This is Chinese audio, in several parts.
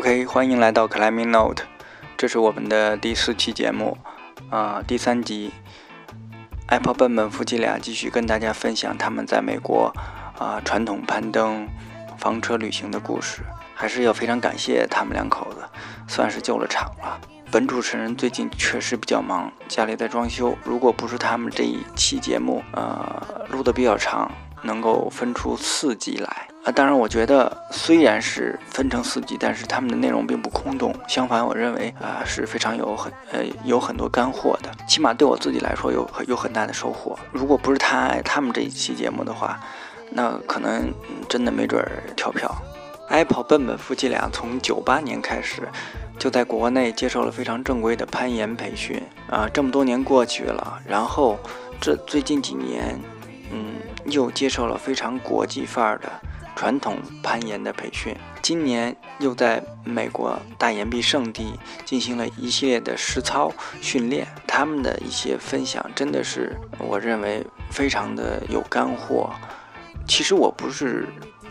OK，欢迎来到 Climbing Note，这是我们的第四期节目，啊，第三集。Apple 笨笨夫妻俩继续跟大家分享他们在美国啊传统攀登、房车旅行的故事，还是要非常感谢他们两口子，算是救了场了。本主持人最近确实比较忙，家里在装修，如果不是他们这一期节目，呃，录的比较长。能够分出四集来啊！当然，我觉得虽然是分成四集，但是他们的内容并不空洞。相反，我认为啊是非常有很呃有很多干货的。起码对我自己来说有有很大的收获。如果不是他他们这一期节目的话，那可能真的没准儿跳票。Apple 笨笨夫妻俩从九八年开始就在国内接受了非常正规的攀岩培训啊，这么多年过去了，然后这最近几年，嗯。又接受了非常国际范儿的传统攀岩的培训，今年又在美国大岩壁圣地进行了一系列的实操训练。他们的一些分享真的是我认为非常的有干货。其实我不是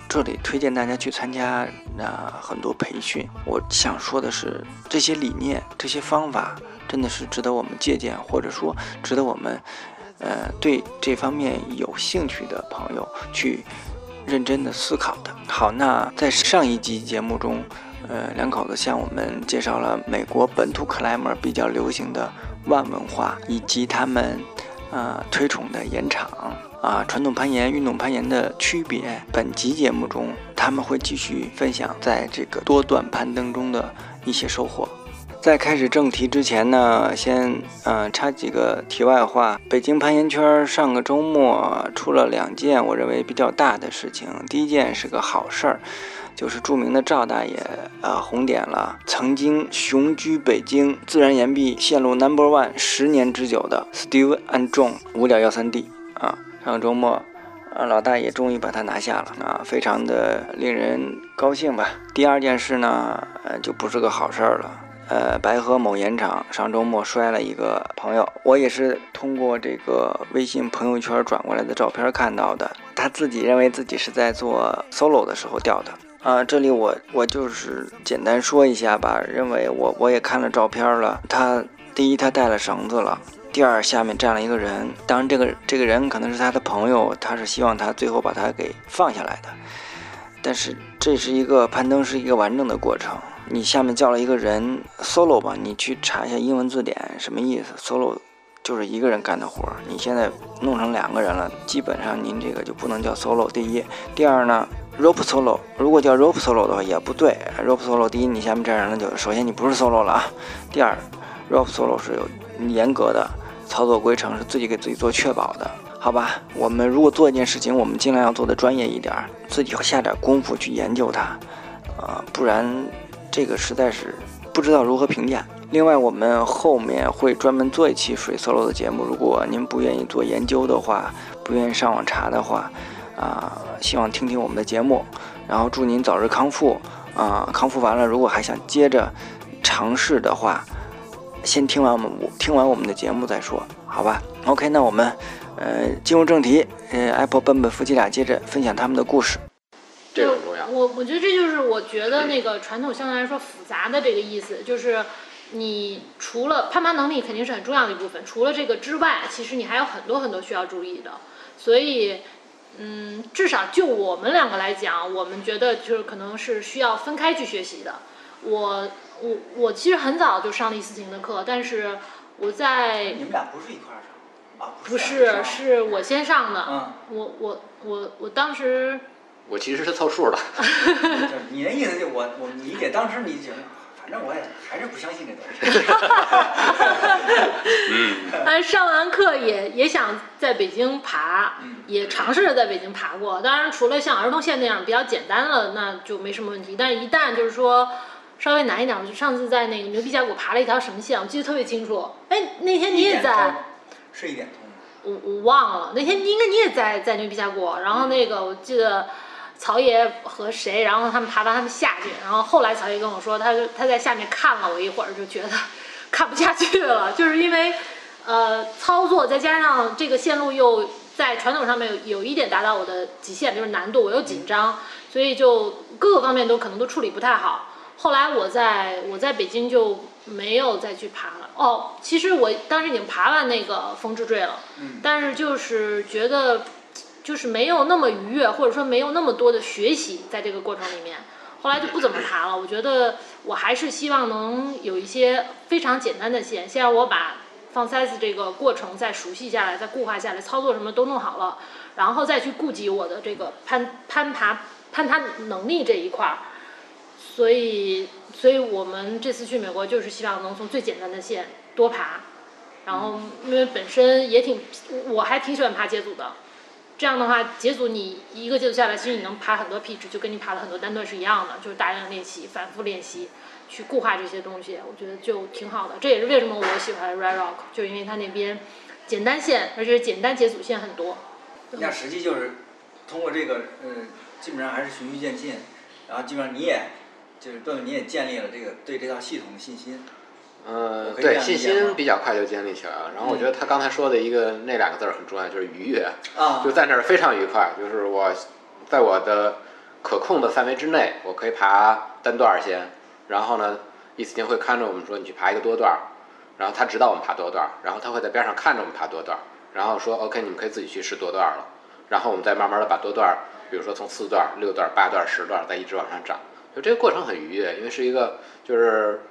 这里推荐大家去参加那很多培训，我想说的是这些理念、这些方法真的是值得我们借鉴，或者说值得我们。呃，对这方面有兴趣的朋友去认真的思考的。好，那在上一集节目中，呃，两口子向我们介绍了美国本土 climber 比较流行的万文化，以及他们呃推崇的岩场啊，传统攀岩、运动攀岩的区别。本集节目中，他们会继续分享在这个多段攀登中的一些收获。在开始正题之前呢，先嗯插几个题外话。北京攀岩圈上个周末出了两件我认为比较大的事情。第一件是个好事儿，就是著名的赵大爷啊红点了曾经雄居北京自然岩壁线路 Number One 十年之久的 Steve and John 五点幺三 D 啊。上个周末啊老大爷终于把它拿下了啊，非常的令人高兴吧。第二件事呢，呃就不是个好事儿了。呃，白河某岩场上周末摔了一个朋友，我也是通过这个微信朋友圈转过来的照片看到的。他自己认为自己是在做 solo 的时候掉的啊。这里我我就是简单说一下吧，认为我我也看了照片了。他第一他带了绳子了，第二下面站了一个人，当然这个这个人可能是他的朋友，他是希望他最后把他给放下来的。但是这是一个攀登是一个完整的过程。你下面叫了一个人 solo 吧，你去查一下英文字典什么意思？solo 就是一个人干的活儿。你现在弄成两个人了，基本上您这个就不能叫 solo。第一，第二呢，rope solo 如果叫 rope solo 的话也不对。rope solo 第一，你下面这人了就首先你不是 solo 了啊。第二，rope solo 是有严格的操作规程，是自己给自己做确保的，好吧？我们如果做一件事情，我们尽量要做的专业一点，自己下点功夫去研究它，呃，不然。这个实在是不知道如何评价。另外，我们后面会专门做一期水 solo 的节目。如果您不愿意做研究的话，不愿意上网查的话，啊，希望听听我们的节目。然后祝您早日康复啊！康复完了，如果还想接着尝试的话，先听完我们听完我们的节目再说，好吧？OK，那我们呃进入正题，呃，Apple 笨笨夫妻俩接着分享他们的故事。这个很重要。我我觉得这就是我觉得那个传统相对来说复杂的这个意思，就是你除了攀爬能力肯定是很重要的一部分，除了这个之外，其实你还有很多很多需要注意的。所以，嗯，至少就我们两个来讲，我们觉得就是可能是需要分开去学习的。我我我其实很早就上了一次性的课，但是我在你们俩不是一块儿上啊？不是，是我先上的。嗯。我我我我当时。我其实是凑数的。你的意思就我我理解，当时你就反正我也还是不相信这东西。嗯。上完课也也想在北京爬，也尝试着在北京爬过。当然，除了像儿童线那样比较简单了，那就没什么问题。但是，一旦就是说稍微难一点，我就上次在那个牛皮峡谷爬了一条什么线，我记得特别清楚。哎，那天你也在。是一点通。我我忘了，那天应该你也在在牛皮峡谷，然后那个我记得。曹爷和谁，然后他们爬到他们下去，然后后来曹爷跟我说，他他在下面看了我一会儿，就觉得 看不下去了，就是因为，呃，操作再加上这个线路又在传统上面有有一点达到我的极限，就是难度，我又紧张，所以就各个方面都可能都处理不太好，后来我在我在北京就没有再去爬了。哦，其实我当时已经爬完那个风之坠了，但是就是觉得就是没有那么愉悦，或者说没有那么多的学习在这个过程里面。后来就不怎么爬了。我觉得我还是希望能有一些非常简单的线，先让我把放塞子这个过程再熟悉下来，再固化下来，操作什么都弄好了，然后再去顾及我的这个攀攀爬攀爬能力这一块儿。所以，所以我们这次去美国就是希望能从最简单的线多爬，然后因为本身也挺，我还挺喜欢爬街组的。这样的话，节组你一个节组下来，其实你能爬很多 pitch，就跟你爬了很多单段是一样的，就是大量练习、反复练习，去固化这些东西，我觉得就挺好的。这也是为什么我喜欢 Red Rock，就因为它那边简单线，而且简单节组线很多。那实际就是通过这个，嗯，基本上还是循序渐进，然后基本上你也。就是邓，你也建立了这个对这套系统的信心。嗯，对，信心比较快就建立起来了。然后我觉得他刚才说的一个那两个字儿很重要，就是愉悦。啊。就在那儿非常愉快，就是我在我的可控的范围之内，我可以爬单段先。然后呢，伊斯汀会看着我们说你去爬一个多段，然后他指导我们爬多段，然后他会在边上看着我们爬多段，然后说 OK，你们可以自己去试多段了。然后我们再慢慢的把多段，比如说从四段、六段、八段、十段，再一直往上涨。就这个过程很愉悦，因为是一个就是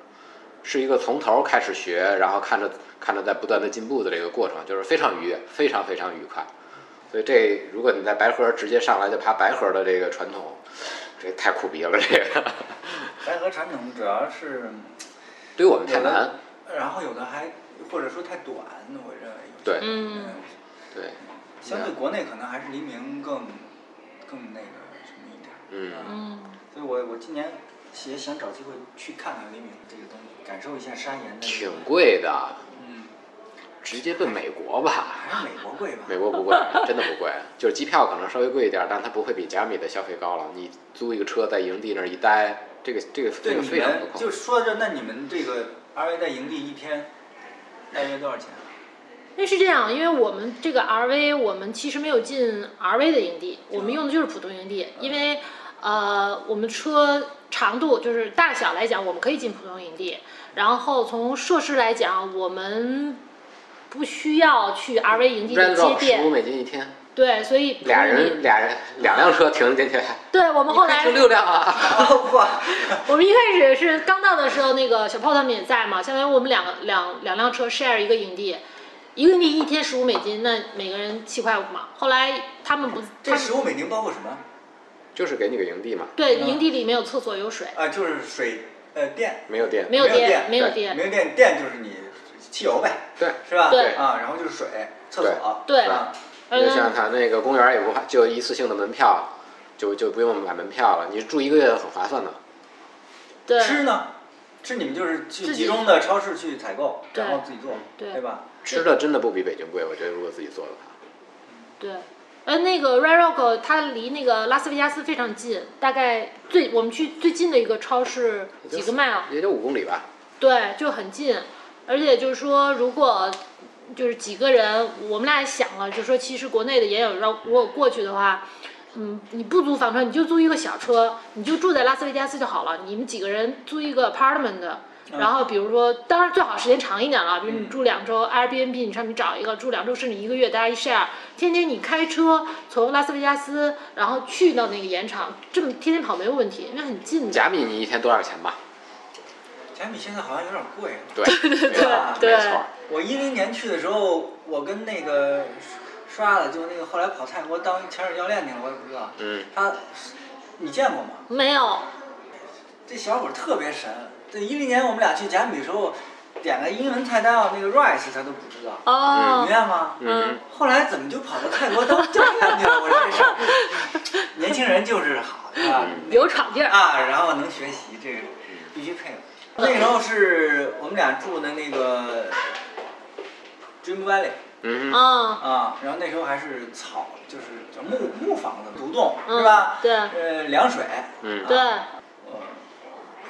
是一个从头开始学，然后看着看着在不断的进步的这个过程，就是非常愉悦，非常非常愉快。所以这如果你在白河直接上来就爬白河的这个传统，这太苦逼了。这个白河传统主要是对我们太难，然后有的还或者说太短，我认为对，嗯，对，相对国内可能还是黎明更更那个什么一点，嗯嗯。所以我我今年也想找机会去看看黎明这个东西，感受一下山岩的。挺贵的。嗯。直接奔美国吧。还是美国贵吧？美国不贵，真的不贵。就是机票可能稍微贵一点，但它不会比加米的消费高了。你租一个车在营地那儿一待，这个这个这个非常不就说这，那你们这个 R V 在营地一天大约多少钱？那是这样，因为我们这个 R V，我们其实没有进 R V 的营地，我们用的就是普通营地，因为。呃，我们车长度就是大小来讲，我们可以进普通营地。然后从设施来讲，我们不需要去 RV 营地的接电。十五美金一天。对，所以俩人俩人两辆车停进去。对，我们后来停六辆啊！我们一开始是刚到的时候，那个小炮他们也在嘛，相当于我们两个两两辆车 share 一个营地，一个营地一天十五美金，那每个人七块五嘛。后来他们不，这十五美金包括什么？就是给你个营地嘛。对，营地里没有厕所，有水。啊，就是水，呃，电。没有电。没有电，没有电。没有电，电就是你汽油呗。对。是吧？对。啊，然后就是水，厕所。对。你就像他那个公园也不就一次性的门票，就就不用买门票了。你住一个月很划算的。对。吃呢？吃你们就是去集中的超市去采购，然后自己做，对吧？吃的真的不比北京贵，我觉得如果自己做的话。对。呃，那个 Red Rock 它离那个拉斯维加斯非常近，大概最我们去最近的一个超市几个 mile，也就五公里吧。对，就很近，而且就是说，如果就是几个人，我们俩也想了，就说其实国内的也有，让如果过去的话，嗯，你不租房车，你就租一个小车，你就住在拉斯维加斯就好了。你们几个人租一个 apartment。然后比如说，当然最好时间长一点了，比如你住两周，Airbnb 你上面找一个住两周甚至一个月，大家一 share，天天你开车从拉斯维加斯，然后去到那个盐场，这么天天跑没有问题，因为很近。的。假米你一天多少钱吧？假米现在好像有点贵。对对对对。没错。我一零年去的时候，我跟那个刷的，就那个后来跑泰国当潜水教练那个，我也不知道。嗯。他，你见过吗？没有。这小伙特别神。这一零年我们俩去甲米的时候，点个英文菜单啊，那个 rice 他都不知道，哦，明白吗？嗯。后来怎么就跑到泰国当教练去了？我这事儿，年轻人就是好，是吧？有闯劲儿啊，然后能学习，这个必须配合。那时候是我们俩住的那个 Dream Valley，嗯啊，然后那时候还是草，就是叫木木房子，独栋，是吧？对。呃，凉水。嗯。对。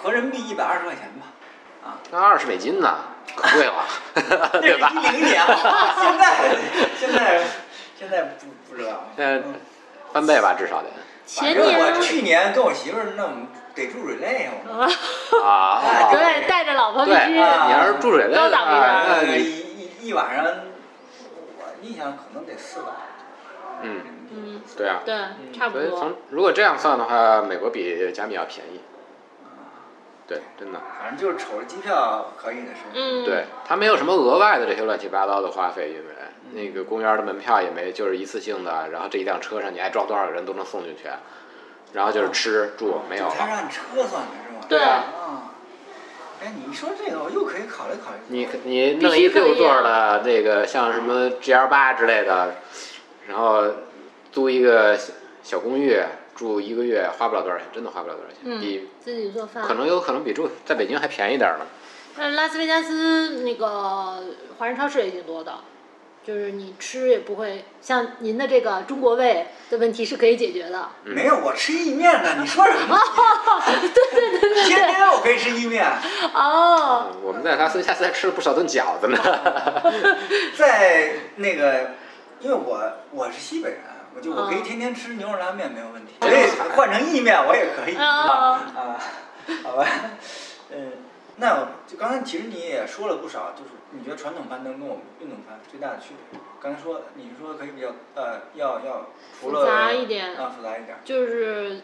合人民币一百二十块钱吧，啊，那二十美金呢，可贵了，对吧？一零年，现在现在现在不不知道，现在翻倍吧，至少得前年我去年跟我媳妇儿那我们得住水类 啊。啊，对，带着老婆必对，须。你要是注水类高的话，档一点呃，那一一一晚上，我印象可能得四百。嗯，嗯，对啊，对，差不多所以从。如果这样算的话，美国比加密要便宜。对，真的，反正就是瞅着机票可以的是。嗯，对，它没有什么额外的这些乱七八糟的花费，因为那个公园的门票也没，就是一次性的，然后这一辆车上你爱装多少个人都能送进去，然后就是吃住没有就它是了。按车算的是吗？对啊啊。哎，你一说这个，我又可以考虑考虑。你你弄一六座的那个，像什么 GL 八之类的，然后租一个小小公寓住一个月，花不了多少钱，真的花不了多少钱，嗯比自己做饭。可能有可能比住在北京还便宜点儿呢。但是拉斯维加斯那个华人超市也挺多的，就是你吃也不会像您的这个中国胃的问题是可以解决的。没有，我吃意面呢，你说什么？对对对对天天我可以吃意面，哦，嗯我们在拉斯维加斯还吃了不少顿饺子呢。在那个，因为我我是西北人，我就我可以嗯天天吃牛肉拉面没有问题，所以换成意面我也可以啊啊，好吧，嗯，那我就刚才其实你也说了不少，就是你觉得传统攀登跟我们运动攀最大的区别？刚才说你是说可以比较呃要要除了复杂一点啊复杂一点，就是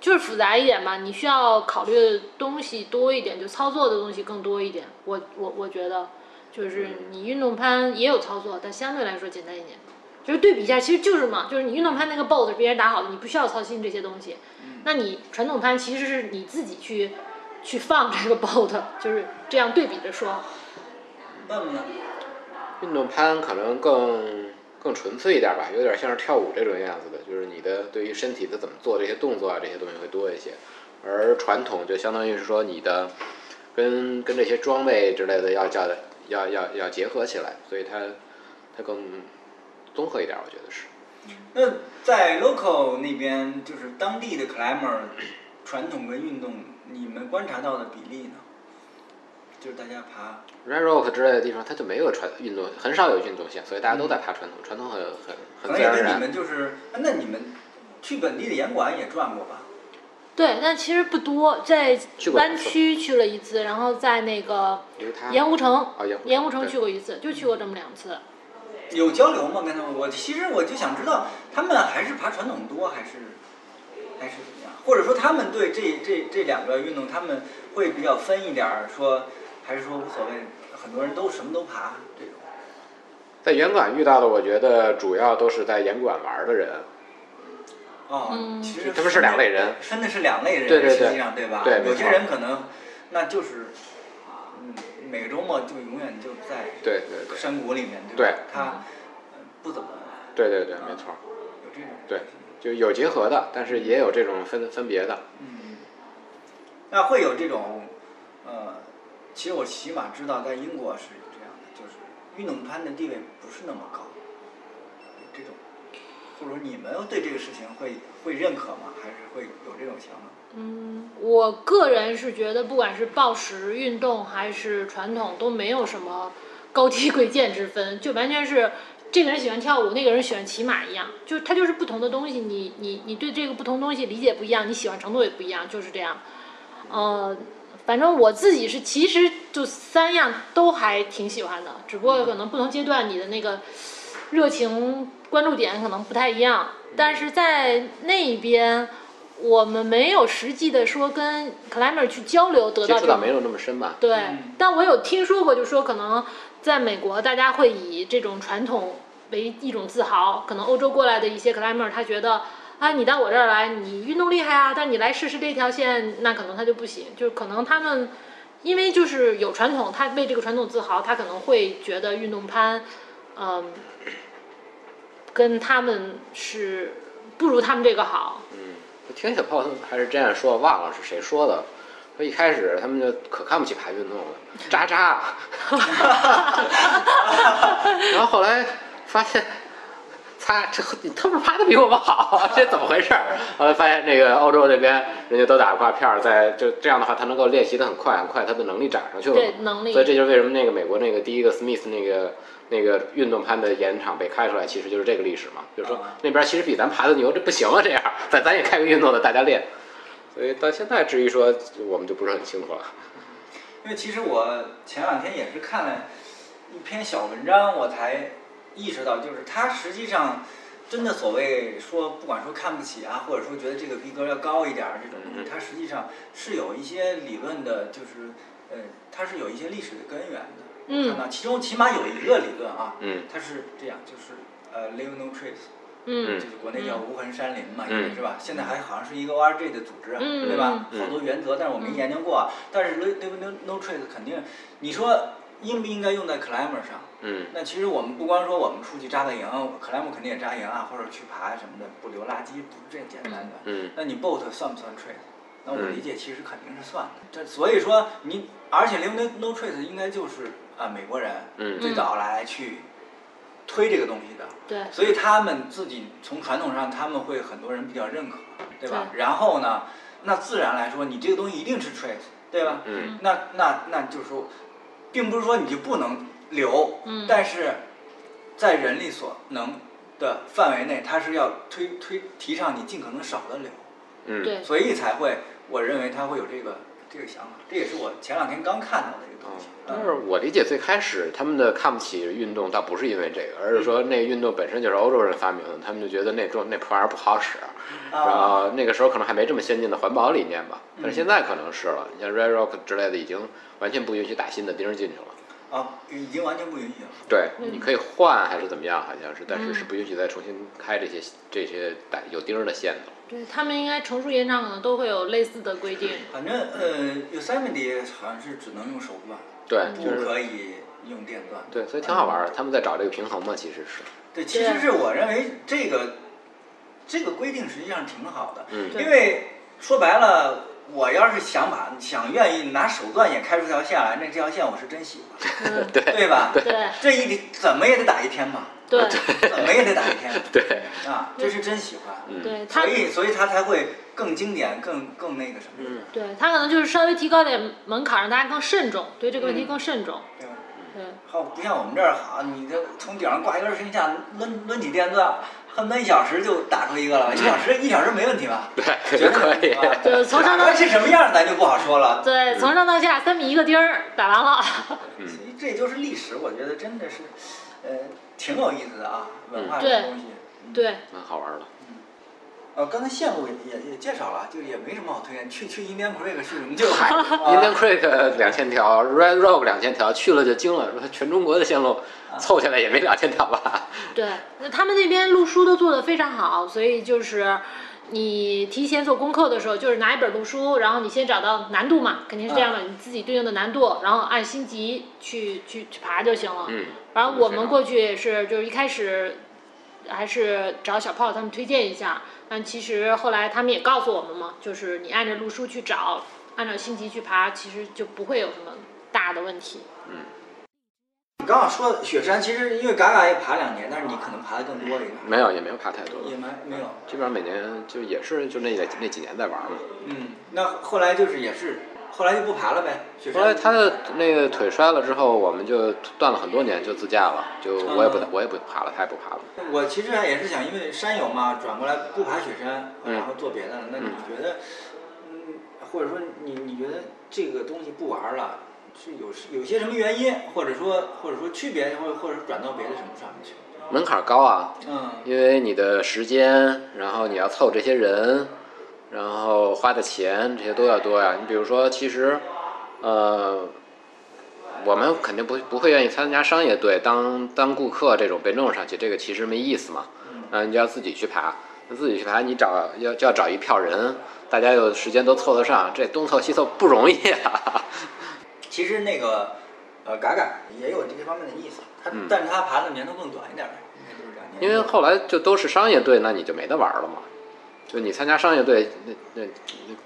就是复杂一点吧，你需要考虑的东西多一点，就操作的东西更多一点。我我我觉得，就是你运动攀也有操作，但相对来说简单一点。就是对比一下，其实就是嘛，就是你运动攀那个 bolt 别人打好的，你不需要操心这些东西。那你传统攀其实是你自己去去放这个 bolt，就是这样对比着说。那么呢？运动攀可能更更纯粹一点吧，有点像是跳舞这种样子的，就是你的对于身体的怎么做这些动作啊，这些东西会多一些。而传统就相当于是说你的跟跟这些装备之类的要叫要要要结合起来，所以它它更综合一点，我觉得是。那在 local 那边，就是当地的 climber，传统跟运动，你们观察到的比例呢？就是大家爬 Red Rock 之类的地方，它就没有传运动，很少有运动性，所以大家都在爬传统，传统很很很自然而然。能也跟你们就是，啊那你们去本地的严管也转过吧？对，但其实不多，在湾区去了一次，然后在那个盐湖城盐湖城去过一次，就去过这么两次。有交流吗？跟他们？我其实我就想知道，他们还是爬传统多，还是还是怎么样？或者说他们对这这这两个运动，他们会比较分一点儿，说还是说无所谓？很多人都什么都爬这种。在严管遇到的，我觉得主要都是在严管玩的人，哦，嗯其实他们是两类人。分的是两类人，对对对实际上对吧？对没有些错人可能那就是，嗯，每个周末就永远就在对对对山谷里面，对他呃不怎么对对对，没错，有这种。对，就有结合的，但是也有这种分分别的。嗯，那会有这种，呃，其实我起码知道在英国是有这样的，就是运动攀的地位不是那么高，或者说你们对这个事情会会认可吗？还是会有这种想法？嗯，我个人是觉得，不管是暴食运动还是传统，都没有什么 高低贵贱之分，就完全是这个人喜欢跳舞，那个人喜欢骑马一样，就它就是不同的东西，你你你对这个不同东西理解不一样，你喜欢程度也不一样，就是这样。呃，反正我自己是其实就三样都还挺喜欢的，只不过可能不同阶段你的那个热情关注点可能不太一样，但是在那边。我们没有实际的说跟 climber 去交流得到接触到没有那么深吧？对嗯，但我有听说过，就说可能在美国，大家会以这种传统为一种自豪。可能欧洲过来的一些 climber，他觉得啊，你到我这儿来，你运动厉害啊，但你来试试这条线，那可能他就不行。就是可能他们因为就是有传统，他为这个传统自豪，他可能会觉得运动攀，嗯，跟他们是不如他们这个好。嗯，我听小炮还是这样说，忘了是谁说的。说一开始他们就可看不起爬运动了，渣渣。然后后来发现，擦，这你他妈爬的比我们好，这怎么回事？后来发现那个欧洲这边人家都打挂片儿，在就这样的话，他能够练习的很快很快，他的能力涨上去了。对能力。所以这就是为什么那个美国那个第一个 Smith 那个那个运动攀的岩场被开出来，其实就是这个历史嘛。就是说那边其实比咱爬的牛，这不行啊，这样，咱咱也开个运动的，大家练。所以到现在至于说，我们就不是很清楚了。因为其实我前两天也是看了一篇小文章，我才意识到，就是他实际上真的所谓说，不管说看不起啊，或者说觉得这个逼格要高一点儿这种东西，它实际上是有一些理论的，就是呃，它是有一些历史的根源的。嗯。看到其中起码有一个理论啊，嗯，它是这样，就是呃，leave no trace。嗯，就是国内叫无痕山林嘛，嗯，是吧？现在还好像是一个 ORG 的组织，对吧？好多原则，但是我没研究过。但是 leave no no trace 肯定，你说应不应该用在 climber 上？嗯，那其实我们不光说我们出去扎个营，climber 肯定也扎营啊，或者去爬什么的，不留垃圾，不是这简单的。嗯，那你 boat 算不算 trace？那我理解其实肯定是算的。这所以说你，而且 leave no no trace 应该就是啊美国人最早来去。推这个东西的，对，所以他们自己从传统上他们会很多人比较认可，对吧？然后呢，那自然来说，你这个东西一定是 trace，对吧？嗯。那那那就是说，并不是说你就不能留，嗯，但是在人力所能的范围内，他是要推推提倡你尽可能少的留，嗯，对，所以才会，我认为他会有这个这个想法，这也是我前两天刚看到的一个东西。但是我理解最开始他们的看不起运动，倒不是因为这个，而是说那个运动本身就是欧洲人发明的，他们就觉得那种那破玩意儿不好使，然后那个时候可能还没这么先进的环保理念吧，但是现在可能是了。你像 Red Rock 之类的，已经完全不允许打新的钉进去了。啊，已经完全不允许了。对，你可以换还是怎么样，好像是，但是是不允许再重新开这些这些带有钉儿的线的。对他们应该成熟延长可能都会有类似的规定。反正呃，Yosemite 好像是只能用手段。对，不可以用电钻。对，所以挺好玩的。他们在找这个平衡嘛，其实是。对，其实是我认为这个这个规定实际上挺好的。嗯。因为说白了，我要是想把想愿意拿手段也开出条线来，那这条线我是真喜欢。对。对吧？对。这一怎么也得打一天吧。对。怎么也得打一天。对。啊，这是真喜欢。对。所以，所以他才会。更经典，更更那个什么？嗯，对他可能就是稍微提高点门槛，让大家更慎重，对这个问题更慎重。对，对。好，不像我们这儿好，你这从顶上挂一根绳下抡抡起电钻，恨不得一小时就打出一个了。一小时一小时没问题吧？对，绝对可以。就从上到是什么样，咱就不好说了。对，从上到下三米一个钉儿打完了。嗯，这就是历史，我觉得真的是，呃，挺有意思的啊，文化这个东西。对。蛮好玩的。呃，刚才线路也也也介绍了，就也没什么好推荐。去去 Indian Creek 去什么？就 Indian Creek 两千条，Red Rock 两千条，去了就惊了，说全中国的线路凑起来也没两千条吧？对，那他们那边录书都做得非常好，所以就是你提前做功课的时候，就是拿一本录书，然后你先找到难度嘛，肯定是这样的，你自己对应的难度，然后按星级去去去爬就行了。嗯。然后我们过去也是，就是一开始还是找小炮他们推荐一下。但其实后来他们也告诉我们嘛，就是你按照录书去找，按照星级去爬，其实就不会有什么大的问题。嗯。你刚刚说雪山，其实因为嘎嘎也爬两年，但是你可能爬的更多一点。没有，也没有爬太多。也没没有。基本上每年就也是就那那几年在玩嘛。嗯，那后来就是也是。后来就不爬了呗。后来他的那个腿摔了之后，我们就断了很多年，就自驾了。就我也不我也不爬了，他也不爬了。我其实也是想，因为山友嘛，转过来不爬雪山，然后做别的。那你觉得，嗯，或者说你你觉得这个东西不玩了，是有有些什么原因，或者说或者说区别，或者或者转到别的什么上面去？门槛高啊。嗯。因为你的时间，然后你要凑这些人。然后花的钱这些都要多呀。你比如说，其实，呃，我们肯定不不会愿意参加商业队当当顾客这种被弄上去，这个其实没意思嘛。嗯。你就要自己去爬，自己去爬，你找要就要找一票人，大家有时间都凑得上，这东凑西凑不容易啊。其实那个呃，嘎嘎也有这些方面的意思，他但是他爬的年头更短一点呗，应该就是两年。因为后来就都是商业队，那你就没得玩了嘛。就你参加商业队，那那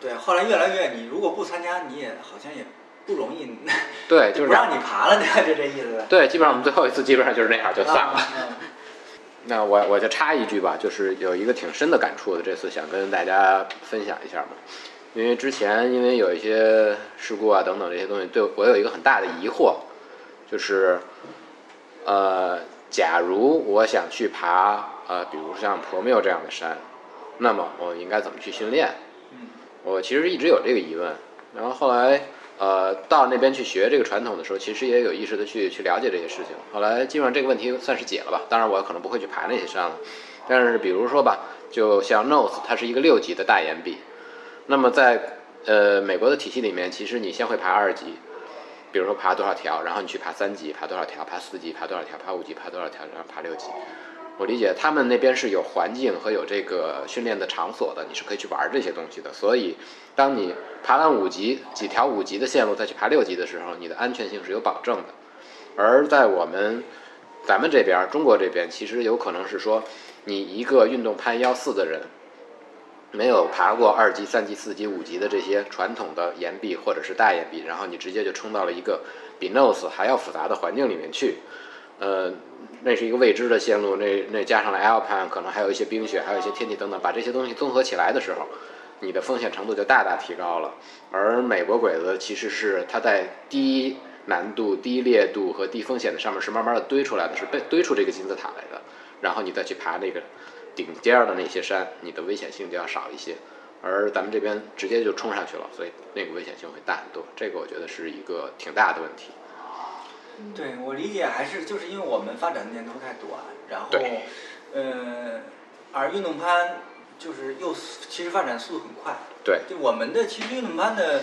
对，后来越来越，你如果不参加，你也好像也不容易。对，就是不让你爬了，就这意思。对，基本上我们最后一次基本上就是那样，就算了。那我我就插一句吧，就是有一个挺深的感触的，这次想跟大家分享一下嘛。因为之前因为有一些事故啊等等这些东西，对我有一个很大的疑惑，就是呃，假如我想去爬呃，比如像婆庙这样的山，那么我应该怎么去训练？我其实一直有这个疑问，然后后来。呃，到那边去学这个传统的时候，其实也有意识的去去了解这些事情。后来基本上这个问题算是解了吧。当然，我可能不会去爬那些山了。但是，比如说吧，就像 Nose，它是一个六级的大岩壁。那么在呃美国的体系里面，其实你先会爬二级，比如说爬多少条，然后你去爬三级，爬多少条，爬四级，爬多少条，爬五级，爬多少条，然后爬六级。我理解他们那边是有环境和有这个训练的场所的，你是可以去玩这些东西的。所以，当你爬完五级几条五级的线路再去爬六级的时候，你的安全性是有保证的。而在我们咱们这边中国这边，其实有可能是说，你一个运动攀幺四的人，没有爬过二级、三级、四级、五级的这些传统的岩壁或者是大岩壁，然后你直接就冲到了一个比 Nose 还要复杂的环境里面去，呃。那是一个未知的线路，那那加上了 Alpine，可能还有一些冰雪，还有一些天气等等，把这些东西综合起来的时候，你的风险程度就大大提高了。而美国鬼子其实是它在低难度、低烈度和低风险的上面是慢慢的堆出来的，是被堆出这个金字塔来的。然后你再去爬那个顶尖的那些山，你的危险性就要少一些。而咱们这边直接就冲上去了，所以那个危险性会大很多。这个我觉得是一个挺大的问题。对我理解还是就是因为我们发展的年头太短，然后，呃，而运动攀就是又其实发展速度很快。对。就我们的其实运动攀的，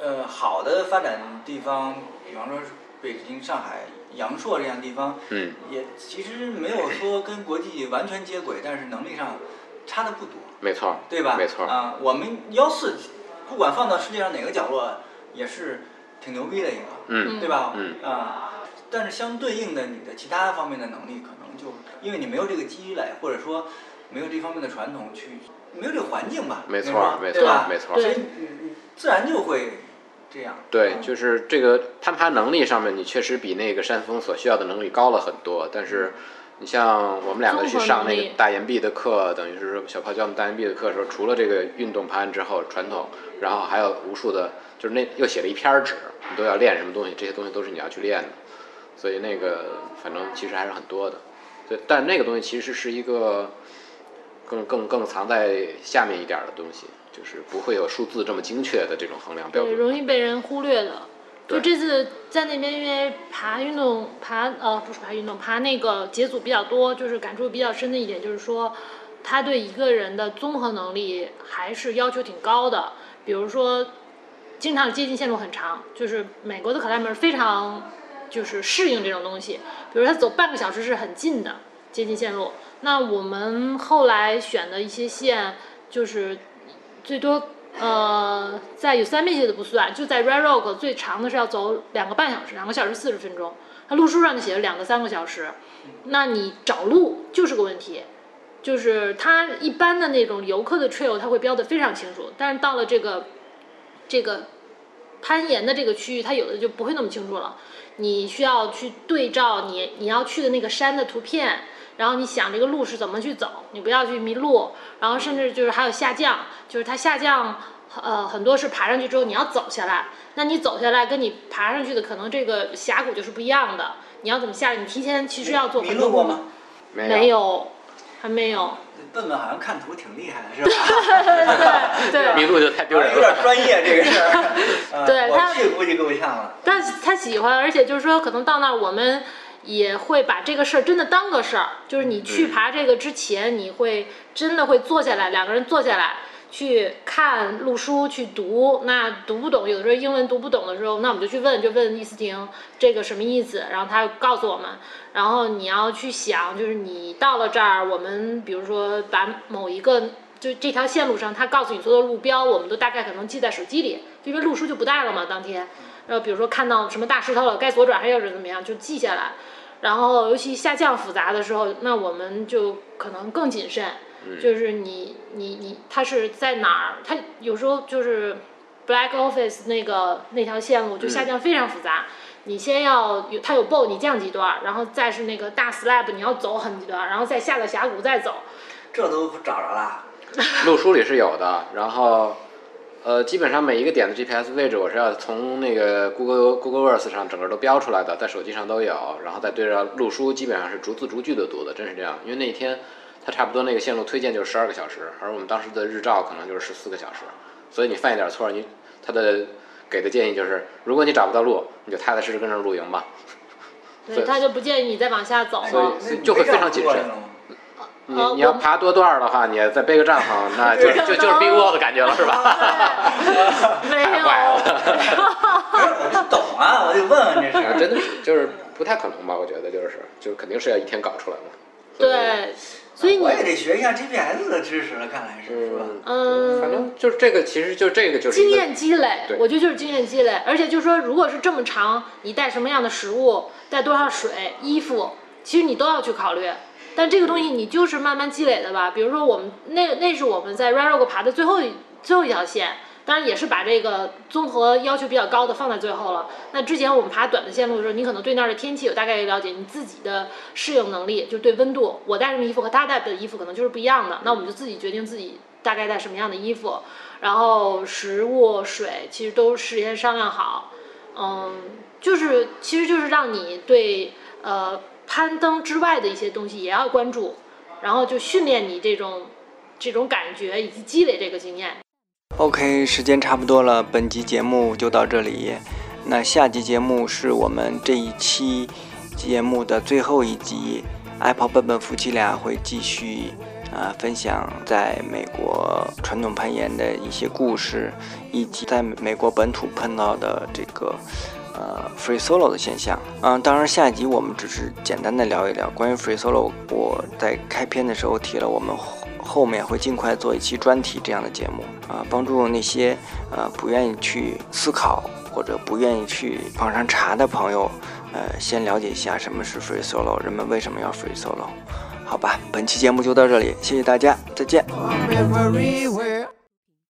呃，好的发展地方，比方说北京、上海、阳朔这样地方，嗯，也其实没有说跟国际完全接轨，但是能力上差的不多。没错。对吧？没错。啊，我们幺四不管放到世界上哪个角落，也是挺牛逼的一个，嗯，对吧？嗯。啊。但是相对应的，你的其他方面的能力可能就因为你没有这个积累，或者说没有这方面的传统去，没有这个环境吧？没错，没错，没错。所以你自然就会这样。对，就是这个攀爬能力上面，你确实比那个山峰所需要的能力高了很多。但是你像我们两个去上那个大岩壁的课，等于是说小泡教我们大岩壁的课的时候，除了这个运动攀之后传统，然后还有无数的，就是那又写了一篇纸，你都要练什么东西，这些东西都是你要去练的。所以那个反正其实还是很多的，对，但那个东西其实是一个更更更藏在下面一点的东西，就是不会有数字这么精确的这种衡量标准，容易被人忽略的。就这次在那边，因为爬运动爬呃不是爬运动爬那个节组比较多，就是感触比较深的一点就是说，他对一个人的综合能力还是要求挺高的，比如说经常接近线路很长，就是美国的 climber 非常。就是适应这种东西，比如他走半个小时是很近的接近线路。那我们后来选的一些线，就是最多呃，在 Yosemite 的不算，就在 Red Rock 最长的是要走两个半小时，两个小时四十分钟。它路书上就写了两个三个小时，那你找路就是个问题。就是它一般的那种游客的 trail 它会标的非常清楚，但是到了这个这个攀岩的这个区域，它有的就不会那么清楚了。你需要去对照你你要去的那个山的图片，然后你想这个路是怎么去走，你不要去迷路。然后甚至就是还有下降，就是它下降，呃，很多是爬上去之后你要走下来，那你走下来跟你爬上去的可能这个峡谷就是不一样的。你要怎么下来？你提前其实要做迷路过吗？没有，还没有。笨笨好像看图挺厉害的，是吧？对，迷路就太丢人了。有点专业这个事儿。对他估计够呛了。但他喜欢，而且就是说，可能到那儿我们也会把这个事儿真的当个事儿。就是你去爬这个之前，你会真的会坐下来，两个人坐下来。去看路书去读，那读不懂，有的时候英文读不懂的时候，那我们就去问，就问伊思婷这个什么意思，然后他告诉我们。然后你要去想，就是你到了这儿，我们比如说把某一个就这条线路上，他告诉你所有的路标，我们都大概可能记在手机里，因为路书就不带了嘛。当天，然后比如说看到什么大石头了，该左转还是怎么样，就记下来。然后尤其下降复杂的时候，那我们就可能更谨慎。就是你你你，它是在哪儿？它有时候就是 Black Office 那个那条线路就下降非常复杂。你先要有它有 bow，你降几段，然后再是那个大 slab，你要走很几段，然后再下到峡谷再走。这都找着了。路书里是有的，然后，呃，基本上每一个点的 GPS 位置，我是要从那个 Google Google Earth 上整个都标出来的，在手机上都有，然后再对着路书，基本上是逐字逐句的读的，真是这样。因为那天它差不多那个线路推荐就是十二个小时，而我们当时的日照可能就是十四个小时，所以你犯一点错，你它的给的建议就是，如果你找不到路，你就踏踏实实跟着露营吧。对，他就不建议你再往下走了，所以就会非常谨慎。你你要爬多段的话，你再背个帐篷，那就就就是 Big Wall 的感觉了，是吧？没有，我不懂啊，我就问问这事。真的是，就是不太可能吧？我觉得就是，就是肯定是要一天搞出来的。对，所以我也得学一下 GPS 的知识了，看来是，是吧？嗯，反正就是这个，其实就这个就是经验积累。我觉得就是经验积累，而且就是说，如果是这么长，你带什么样的食物，带多少水、衣服，其实你都要去考虑。但这个东西你就是慢慢积累的吧，比如说我们那那是我们在 Red Rock 爬的最后一最后一条线，当然也是把这个综合要求比较高的放在最后了。那之前我们爬短的线路的时候，你可能对那儿的天气有大概了解，你自己的适应能力就对温度，我带什么衣服和他带的衣服可能就是不一样的。那我们就自己决定自己大概带什么样的衣服，然后食物、水其实都事先商量好，嗯，就是其实就是让你对呃。攀登之外的一些东西也要关注，然后就训练你这种这种感觉以及积累这个经验。OK，时间差不多了，本集节目就到这里。那下集节目是我们这一期节目的最后一集，Apple 笨笨夫妻俩会继续啊分享在美国传统攀岩的一些故事，以及在美国本土碰到的这个。呃，free solo 的现象，嗯，当然下一集我们只是简单的聊一聊关于 free solo。我在开篇的时候提了，我们后面会尽快做一期专题这样的节目，啊，帮助那些呃不愿意去思考或者不愿意去网上查的朋友，呃，先了解一下什么是 free solo，人们为什么要 free solo。好吧，本期节目就到这里，谢谢大家，再见。